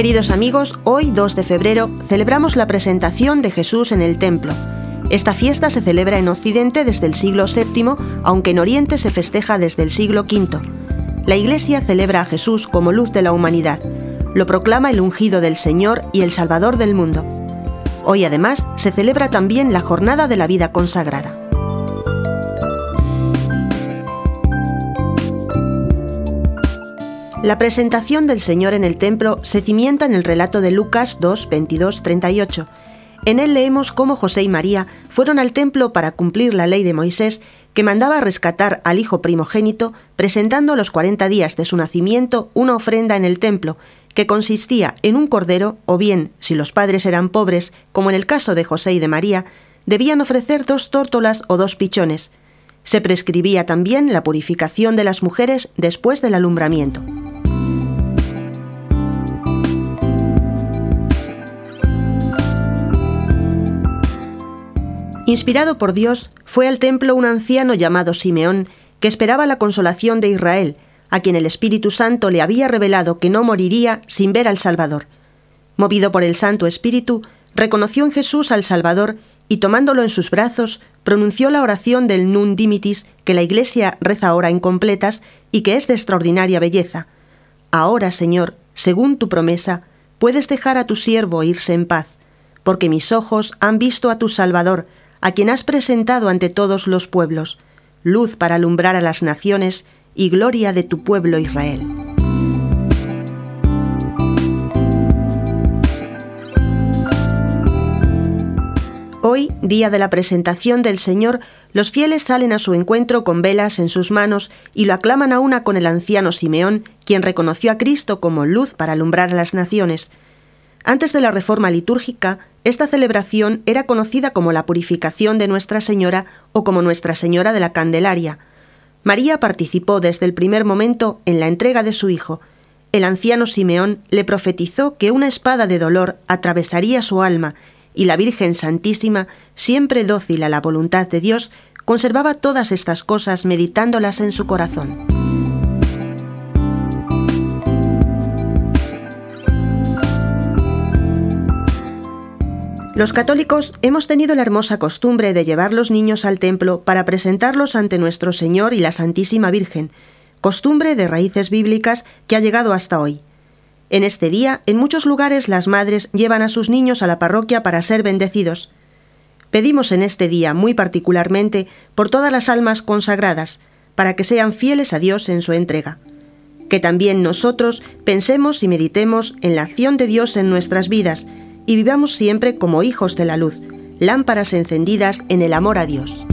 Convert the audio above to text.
Queridos amigos, hoy 2 de febrero celebramos la presentación de Jesús en el templo. Esta fiesta se celebra en Occidente desde el siglo VII, aunque en Oriente se festeja desde el siglo V. La Iglesia celebra a Jesús como luz de la humanidad. Lo proclama el ungido del Señor y el Salvador del mundo. Hoy además se celebra también la jornada de la vida consagrada. La presentación del Señor en el templo se cimienta en el relato de Lucas 2, 22, 38. En él leemos cómo José y María fueron al templo para cumplir la ley de Moisés que mandaba rescatar al hijo primogénito, presentando a los 40 días de su nacimiento una ofrenda en el templo, que consistía en un cordero, o bien, si los padres eran pobres, como en el caso de José y de María, debían ofrecer dos tórtolas o dos pichones. Se prescribía también la purificación de las mujeres después del alumbramiento. Inspirado por Dios, fue al templo un anciano llamado Simeón, que esperaba la consolación de Israel, a quien el Espíritu Santo le había revelado que no moriría sin ver al Salvador. Movido por el Santo Espíritu, reconoció en Jesús al Salvador y tomándolo en sus brazos, pronunció la oración del Nun Dimitis que la Iglesia reza ahora en completas y que es de extraordinaria belleza. Ahora, Señor, según tu promesa, puedes dejar a tu siervo irse en paz, porque mis ojos han visto a tu Salvador, a quien has presentado ante todos los pueblos, luz para alumbrar a las naciones y gloria de tu pueblo Israel. Hoy, día de la presentación del Señor, los fieles salen a su encuentro con velas en sus manos y lo aclaman a una con el anciano Simeón, quien reconoció a Cristo como luz para alumbrar a las naciones. Antes de la reforma litúrgica, esta celebración era conocida como la purificación de Nuestra Señora o como Nuestra Señora de la Candelaria. María participó desde el primer momento en la entrega de su hijo. El anciano Simeón le profetizó que una espada de dolor atravesaría su alma y la Virgen Santísima, siempre dócil a la voluntad de Dios, conservaba todas estas cosas meditándolas en su corazón. Los católicos hemos tenido la hermosa costumbre de llevar los niños al templo para presentarlos ante nuestro Señor y la Santísima Virgen, costumbre de raíces bíblicas que ha llegado hasta hoy. En este día, en muchos lugares las madres llevan a sus niños a la parroquia para ser bendecidos. Pedimos en este día muy particularmente por todas las almas consagradas, para que sean fieles a Dios en su entrega. Que también nosotros pensemos y meditemos en la acción de Dios en nuestras vidas, y vivamos siempre como hijos de la luz, lámparas encendidas en el amor a Dios.